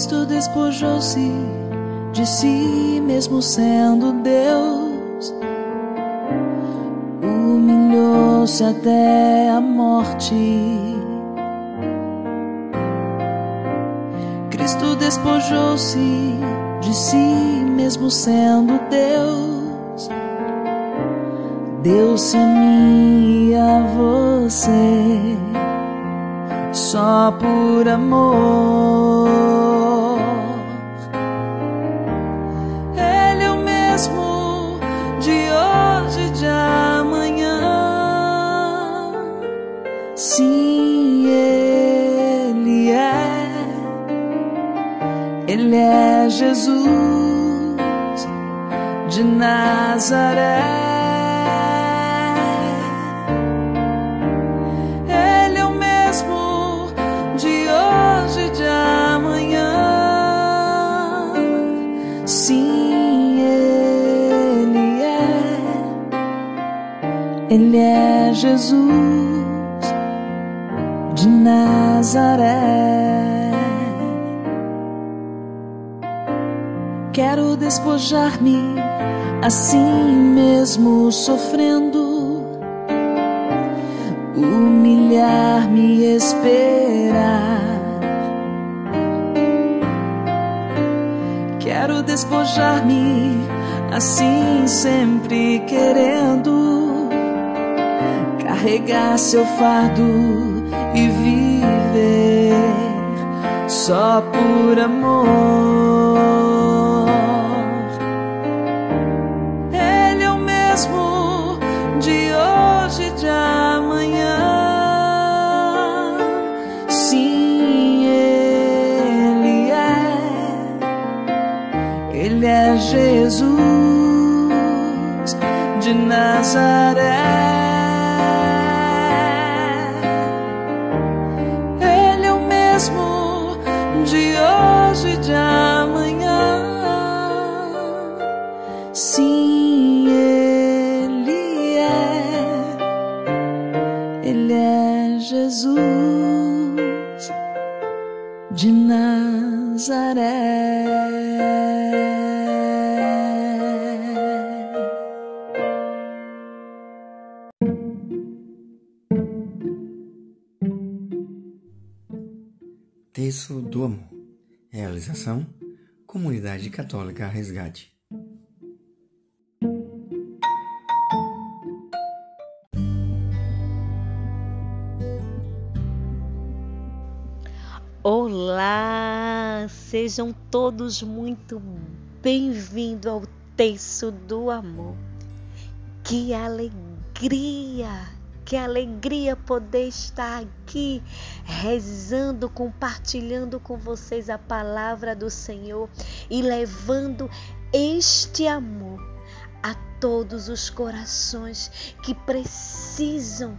Cristo despojou-se de si mesmo sendo Deus, humilhou-se até a morte. Cristo despojou-se de si mesmo sendo Deus, deu-se a mim e a você só por amor. Mesmo de hoje e de amanhã. Sim, Ele é. Ele é Jesus de Nazaré. Ele é Jesus de Nazaré. Quero despojar-me assim mesmo sofrendo, humilhar-me e esperar. Quero despojar-me assim sempre querendo carregar seu fardo e viver só por amor. Ele é o mesmo de hoje e de amanhã. Sim, Ele é. Ele é Jesus de Nazaré. Terço do Amor. Realização: Comunidade Católica Resgate. Olá, sejam todos muito bem-vindos ao Terço do Amor. Que alegria, que alegria poder estar aqui rezando, compartilhando com vocês a palavra do Senhor e levando este amor a todos os corações que precisam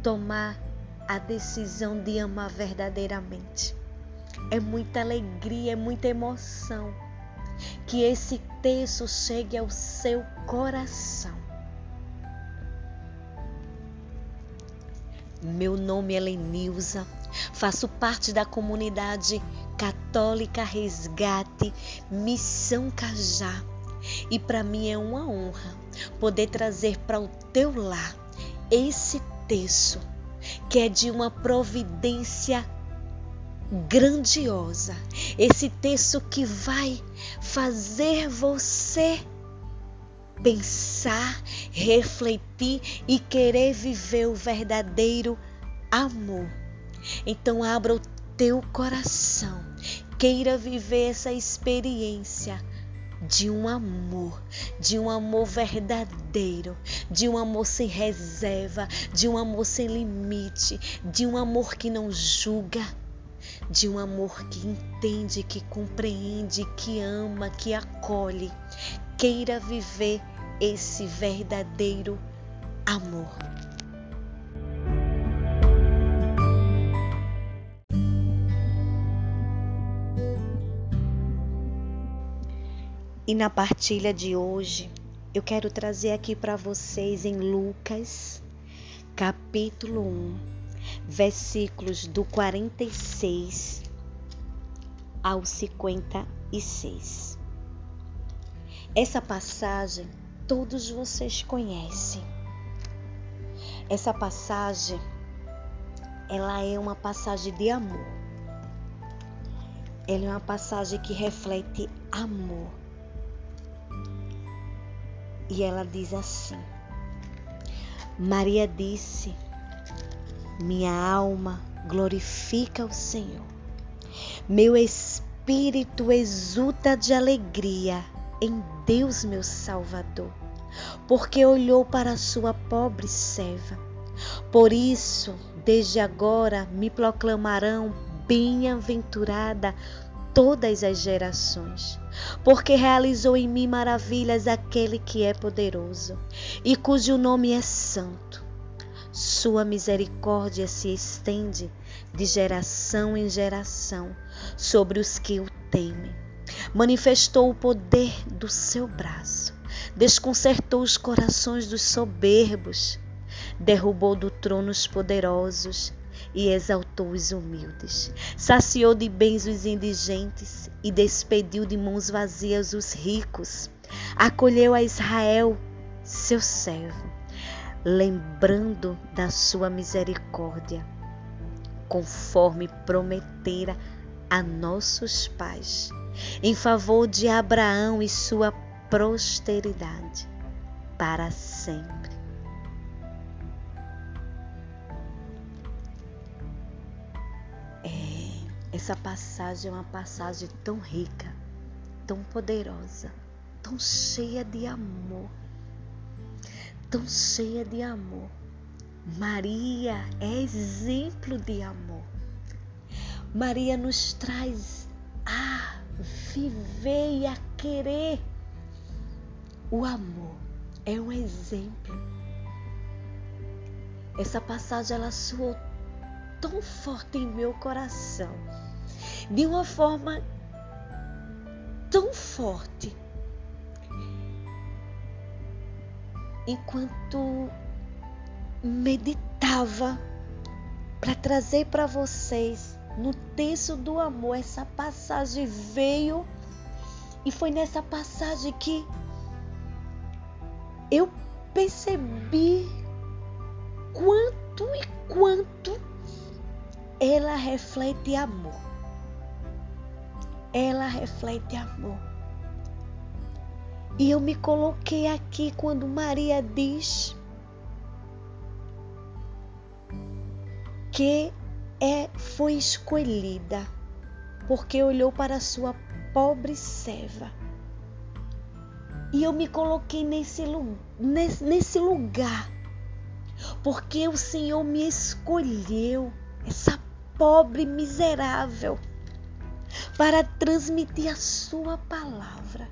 tomar a decisão de amar verdadeiramente. É muita alegria, é muita emoção que esse texto chegue ao seu coração. Meu nome é Lenilza, faço parte da comunidade católica Resgate Missão Cajá e para mim é uma honra poder trazer para o teu lar esse texto que é de uma providência grandiosa. Esse texto que vai fazer você pensar, refletir e querer viver o verdadeiro amor. Então abra o teu coração, queira viver essa experiência de um amor, de um amor verdadeiro, de um amor sem reserva, de um amor sem limite, de um amor que não julga, de um amor que entende, que compreende, que ama, que acolhe. Queira viver esse verdadeiro amor. E na partilha de hoje, eu quero trazer aqui para vocês em Lucas, capítulo 1, versículos do 46 ao 56. Essa passagem todos vocês conhecem. Essa passagem ela é uma passagem de amor. Ela é uma passagem que reflete amor. E ela diz assim: Maria disse: Minha alma glorifica o Senhor. Meu espírito exulta de alegria em Deus, meu Salvador, porque olhou para a sua pobre serva. Por isso, desde agora me proclamarão bem-aventurada todas as gerações, porque realizou em mim maravilhas aquele que é poderoso e cujo nome é santo. Sua misericórdia se estende de geração em geração sobre os que o temem. Manifestou o poder do seu braço, desconcertou os corações dos soberbos, derrubou do trono os poderosos e exaltou os humildes. Saciou de bens os indigentes e despediu de mãos vazias os ricos. Acolheu a Israel, seu servo, lembrando da sua misericórdia, conforme prometera a nossos pais, em favor de Abraão e sua posteridade para sempre. Essa passagem é uma passagem tão rica, tão poderosa, tão cheia de amor, tão cheia de amor. Maria é exemplo de amor. Maria nos traz a viver e a querer. O amor é um exemplo. Essa passagem ela soou tão forte em meu coração de uma forma tão forte. Enquanto meditava para trazer para vocês no texto do amor, essa passagem veio e foi nessa passagem que eu percebi quanto e quanto ela reflete amor ela reflete amor. E eu me coloquei aqui quando Maria diz que é foi escolhida porque olhou para sua pobre serva. E eu me coloquei nesse, nesse, nesse lugar porque o Senhor me escolheu, essa pobre miserável para transmitir a sua palavra.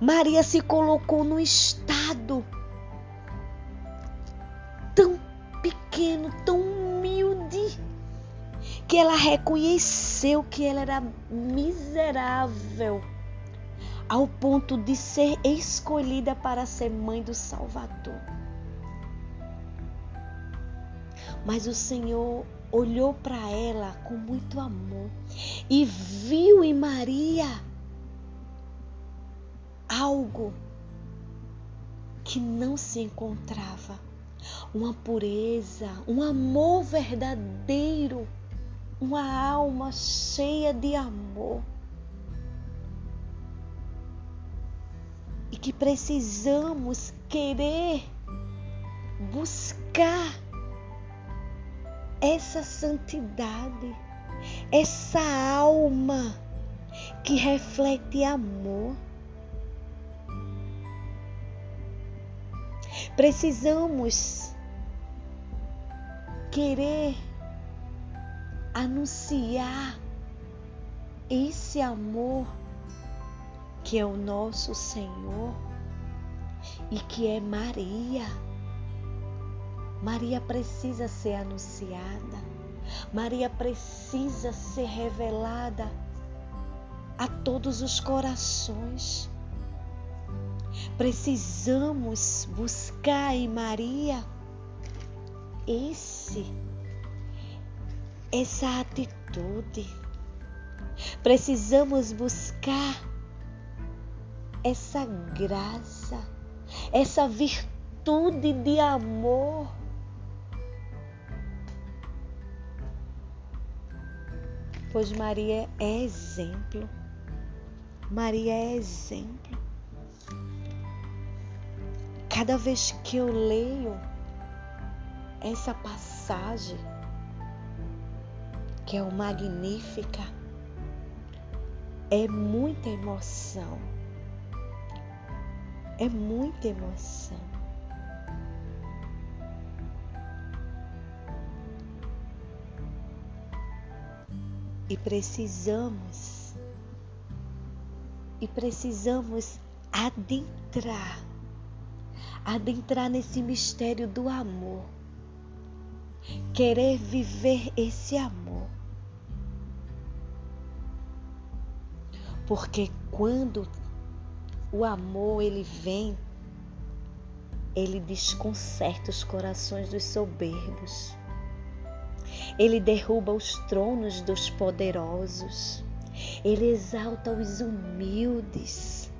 Maria se colocou num estado que ela reconheceu que ela era miserável, ao ponto de ser escolhida para ser mãe do Salvador. Mas o Senhor olhou para ela com muito amor e viu em Maria algo que não se encontrava, uma pureza, um amor verdadeiro, uma alma cheia de amor. E que precisamos querer buscar essa santidade, essa alma que reflete amor. Precisamos querer anunciar esse amor que é o nosso Senhor e que é Maria. Maria precisa ser anunciada. Maria precisa ser revelada a todos os corações. Precisamos buscar em Maria esse essa atitude, Precisamos buscar essa graça, essa virtude de amor. Pois Maria é exemplo. Maria é exemplo. Cada vez que eu leio essa passagem, que é o Magnífica, é muita emoção. É muita emoção. E precisamos, e precisamos adentrar, adentrar nesse mistério do amor, querer viver esse amor. Porque quando o amor ele vem, ele desconcerta os corações dos soberbos. Ele derruba os tronos dos poderosos. Ele exalta os humildes.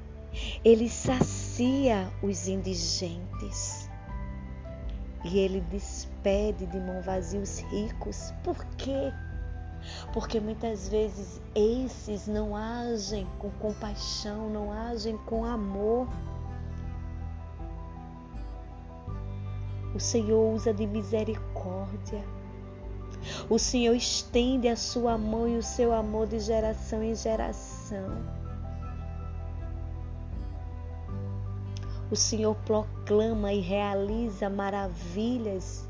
Ele sacia os indigentes. E ele despede de mão vazia os ricos. Por quê? Porque muitas vezes esses não agem com compaixão, não agem com amor. O Senhor usa de misericórdia. O Senhor estende a sua mão e o seu amor de geração em geração. O Senhor proclama e realiza maravilhas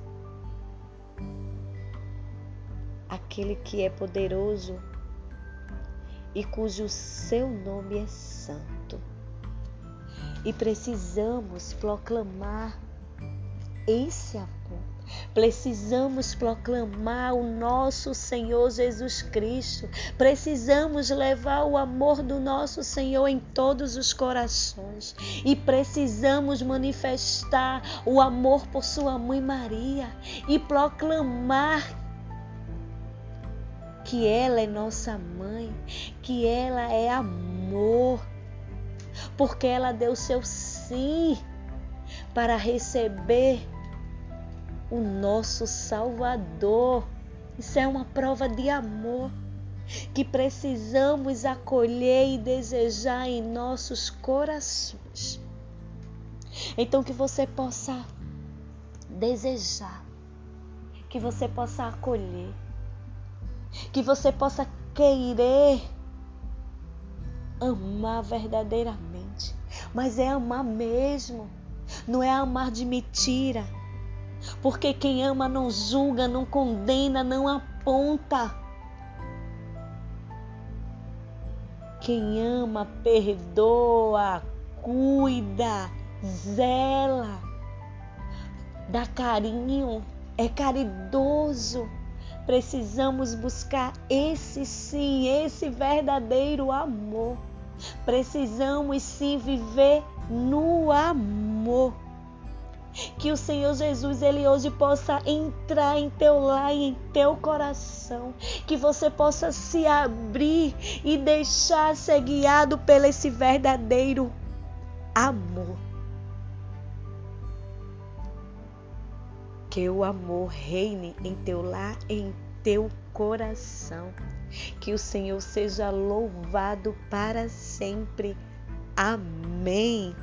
aquele que é poderoso e cujo seu nome é santo. E precisamos proclamar esse amor. Precisamos proclamar o nosso Senhor Jesus Cristo. Precisamos levar o amor do nosso Senhor em todos os corações. E precisamos manifestar o amor por Sua mãe Maria e proclamar que ela é nossa mãe, que ela é amor, porque ela deu seu sim para receber o nosso Salvador. Isso é uma prova de amor que precisamos acolher e desejar em nossos corações. Então, que você possa desejar, que você possa acolher que você possa querer amar verdadeiramente, mas é amar mesmo, não é amar de mentira, porque quem ama não julga, não condena, não aponta. Quem ama, perdoa, cuida, zela, dá carinho, é caridoso. Precisamos buscar esse sim, esse verdadeiro amor. Precisamos sim viver no amor. Que o Senhor Jesus, Ele hoje possa entrar em teu lar e em teu coração. Que você possa se abrir e deixar ser guiado pelo esse verdadeiro amor. Que o amor reine em teu lar, em teu coração. Que o Senhor seja louvado para sempre. Amém.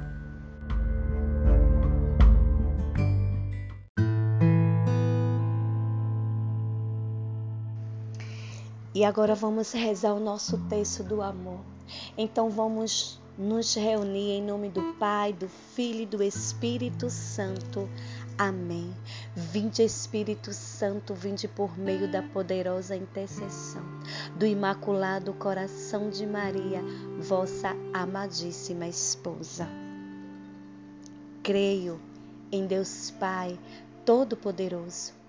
E agora vamos rezar o nosso texto do amor. Então vamos nos reunir em nome do Pai, do Filho e do Espírito Santo. Amém. Vinde Espírito Santo, vinde por meio da poderosa intercessão do Imaculado Coração de Maria, vossa amadíssima esposa. Creio em Deus Pai Todo-Poderoso.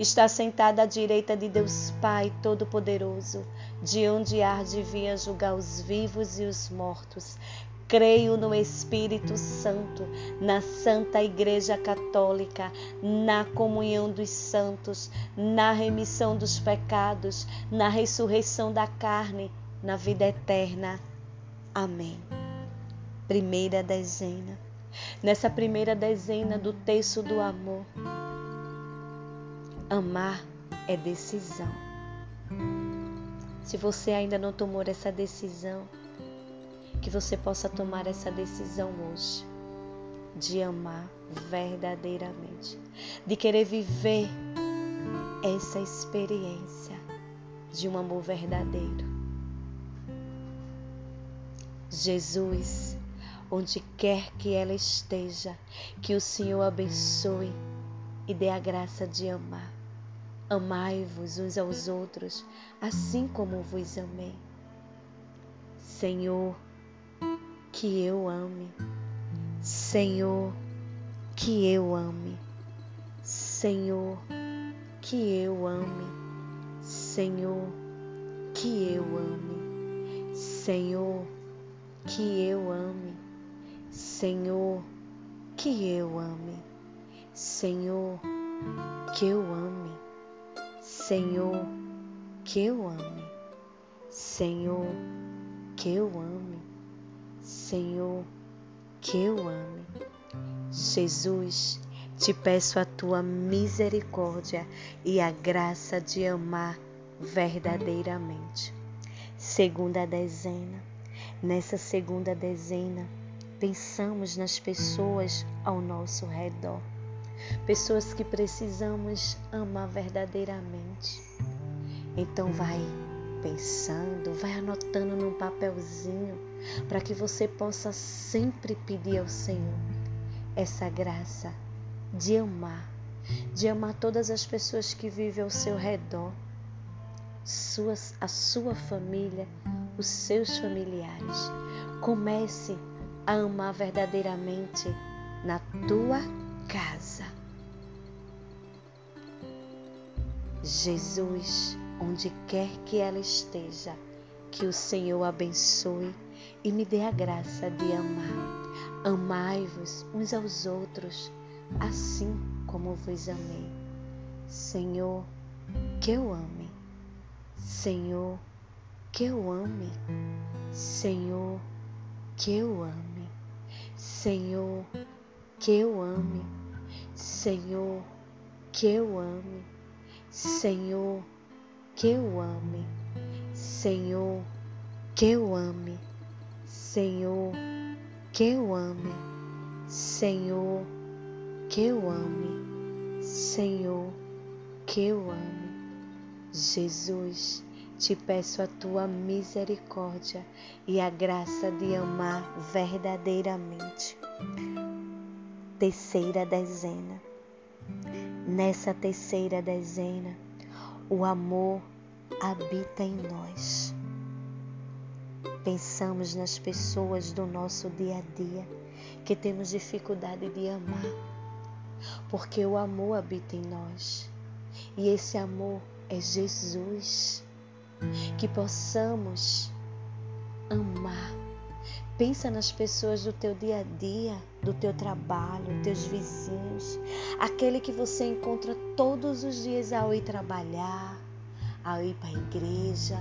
está sentada à direita de Deus Pai Todo-Poderoso, de onde há de vir julgar os vivos e os mortos. Creio no Espírito Santo, na Santa Igreja Católica, na comunhão dos santos, na remissão dos pecados, na ressurreição da carne, na vida eterna. Amém. Primeira dezena. Nessa primeira dezena do texto do amor, Amar é decisão. Se você ainda não tomou essa decisão, que você possa tomar essa decisão hoje de amar verdadeiramente, de querer viver essa experiência de um amor verdadeiro. Jesus, onde quer que ela esteja, que o Senhor abençoe e dê a graça de amar Amai-vos uns aos outros, assim como vos amei. Senhor, que eu ame. Senhor, que eu ame. Senhor, que eu ame. Senhor, que eu ame. Senhor, que eu ame. Senhor, que eu ame. Senhor, que eu ame. Senhor, que eu ame. Senhor, que eu ame. Senhor, que eu ame. Jesus, te peço a tua misericórdia e a graça de amar verdadeiramente. Segunda dezena. Nessa segunda dezena, pensamos nas pessoas ao nosso redor pessoas que precisamos amar verdadeiramente. Então vai pensando, vai anotando num papelzinho para que você possa sempre pedir ao Senhor essa graça de amar, de amar todas as pessoas que vivem ao seu redor, suas, a sua família, os seus familiares. Comece a amar verdadeiramente na tua casa. Jesus, onde quer que ela esteja, que o Senhor abençoe e me dê a graça de amar. Amai-vos uns aos outros, assim como vos amei. Senhor, que eu ame. Senhor, que eu ame. Senhor, que eu ame. Senhor, que eu ame. Senhor, que eu ame, Senhor, que eu ame, Senhor, que eu ame, Senhor, que eu ame, Senhor, que eu ame, Senhor, que eu ame. Jesus, te peço a tua misericórdia e a graça de amar verdadeiramente terceira dezena. Nessa terceira dezena, o amor habita em nós. Pensamos nas pessoas do nosso dia a dia que temos dificuldade de amar, porque o amor habita em nós. E esse amor é Jesus. Que possamos amar Pensa nas pessoas do teu dia a dia, do teu trabalho, teus vizinhos, aquele que você encontra todos os dias ao ir trabalhar, ao ir para a igreja,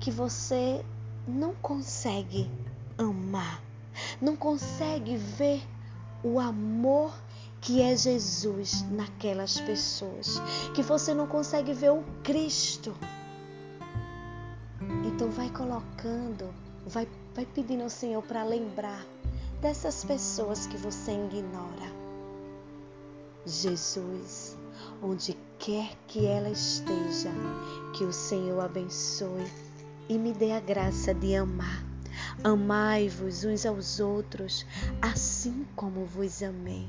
que você não consegue amar, não consegue ver o amor que é Jesus naquelas pessoas, que você não consegue ver o Cristo. Então vai colocando, vai Vai pedindo ao Senhor para lembrar dessas pessoas que você ignora. Jesus, onde quer que ela esteja, que o Senhor abençoe e me dê a graça de amar. Amai-vos uns aos outros, assim como vos amei.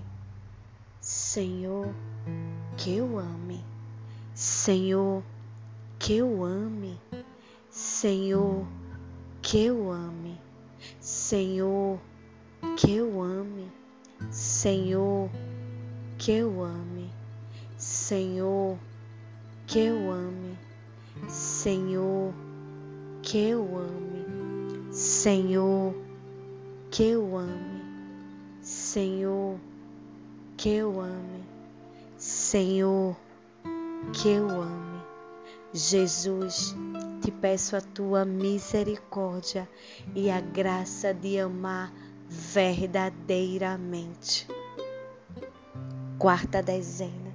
Senhor, que eu ame. Senhor, que eu ame. Senhor, que eu ame. Senhor, que eu ame. Senhor, que eu ame. Senhor, que eu ame. Senhor, que eu ame. Senhor, que eu ame. Senhor, que eu ame. Senhor, que eu ame. Jesus, te peço a tua misericórdia e a graça de amar verdadeiramente. Quarta dezena.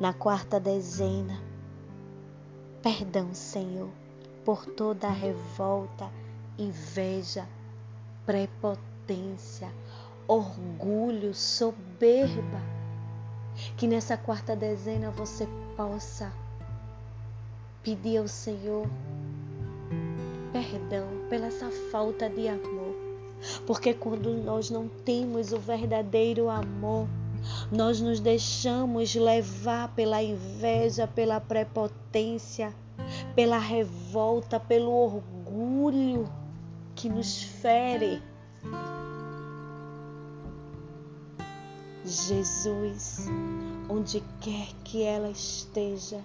Na quarta dezena, perdão, Senhor, por toda a revolta, inveja, prepotência, orgulho, soberba. Que nessa quarta dezena você possa pedir ao Senhor perdão pela essa falta de amor. Porque quando nós não temos o verdadeiro amor, nós nos deixamos levar pela inveja, pela prepotência, pela revolta, pelo orgulho que nos fere. Jesus, onde quer que ela esteja,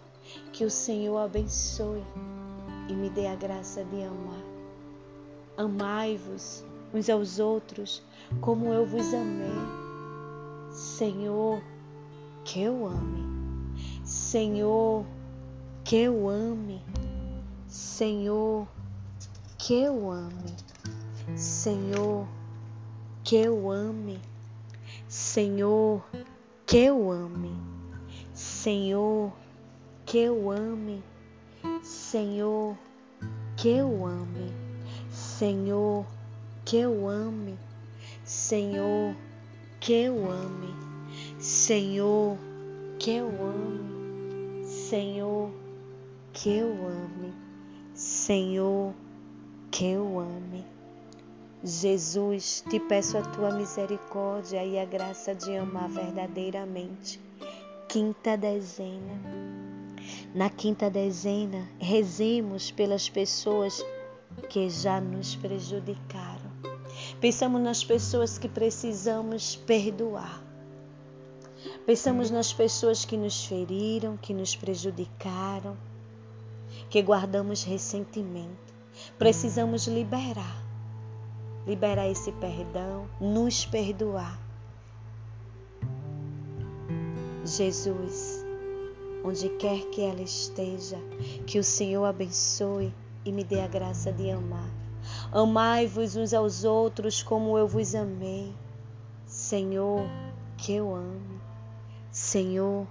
que o Senhor abençoe e me dê a graça de amar. Amai-vos uns aos outros como eu vos amei. Senhor, que eu ame. Senhor, que eu ame. Senhor, que eu ame. Senhor, que eu ame. Senhor, que eu ame. Senhor, que eu ame. Senhor, que eu ame. Senhor, que eu ame. Senhor, que eu ame. Senhor, que eu ame. Senhor, que eu ame. Senhor, que eu ame. Jesus, te peço a tua misericórdia e a graça de amar verdadeiramente. Quinta dezena. Na quinta dezena, rezemos pelas pessoas que já nos prejudicaram. Pensamos nas pessoas que precisamos perdoar. Pensamos nas pessoas que nos feriram, que nos prejudicaram, que guardamos ressentimento. Precisamos liberar liberar esse perdão, nos perdoar. Jesus, onde quer que ela esteja, que o Senhor abençoe e me dê a graça de amar. Amai-vos uns aos outros como eu vos amei. Senhor, que eu ame. Senhor,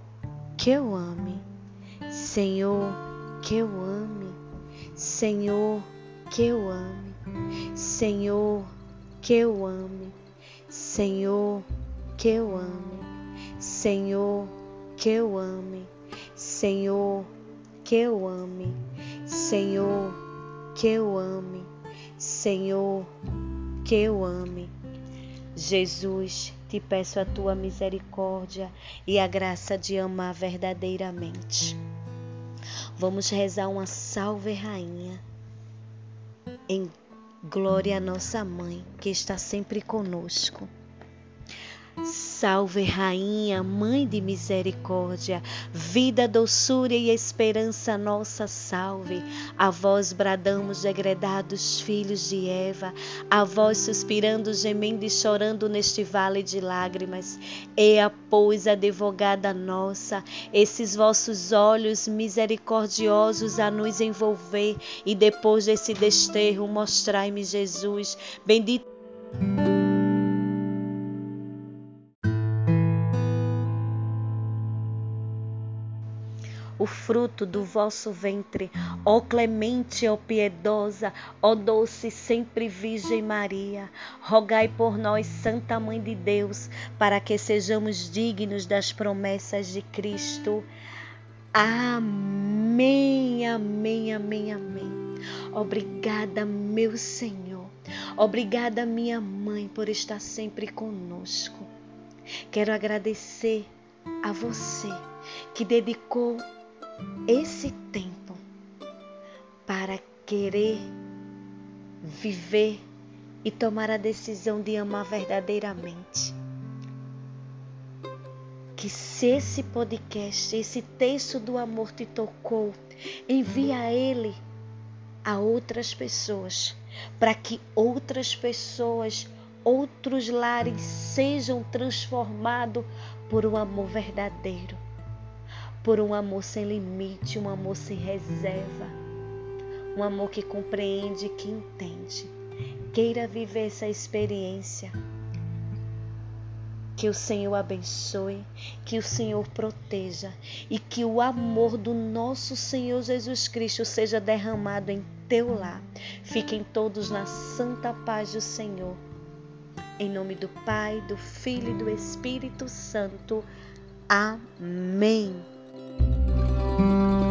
que eu ame. Senhor, que eu ame. Senhor, que eu ame. Senhor, que eu ame, Senhor, que eu ame, Senhor, que eu ame, Senhor, que eu ame, Senhor, que eu ame, Senhor, que eu ame. Jesus, te peço a tua misericórdia e a graça de amar verdadeiramente. Vamos rezar uma salve, Rainha, em Glória à nossa mãe, que está sempre conosco. Salve, Rainha, Mãe de Misericórdia, vida, doçura e esperança nossa, salve. A vós bradamos, degredados filhos de Eva, a vós suspirando, gemendo e chorando neste vale de lágrimas. Ea, pois, advogada nossa, esses vossos olhos misericordiosos a nos envolver, e depois desse desterro, mostrai-me Jesus, bendito. O fruto do vosso ventre. Ó clemente, ó piedosa, ó doce sempre Virgem Maria, rogai por nós, Santa Mãe de Deus, para que sejamos dignos das promessas de Cristo. Amém, amém, amém, amém. Obrigada, meu Senhor. Obrigada, minha mãe, por estar sempre conosco. Quero agradecer a você que dedicou esse tempo para querer viver e tomar a decisão de amar verdadeiramente. Que se esse podcast, esse texto do amor te tocou, envia ele a outras pessoas, para que outras pessoas, outros lares sejam transformados por um amor verdadeiro, por um amor sem limite, um amor sem reserva, um amor que compreende, que entende. Queira viver essa experiência. Que o Senhor abençoe, que o Senhor proteja e que o amor do nosso Senhor Jesus Cristo seja derramado em teu lar. Fiquem todos na santa paz do Senhor. Em nome do Pai, do Filho e do Espírito Santo. Amém. Thank you.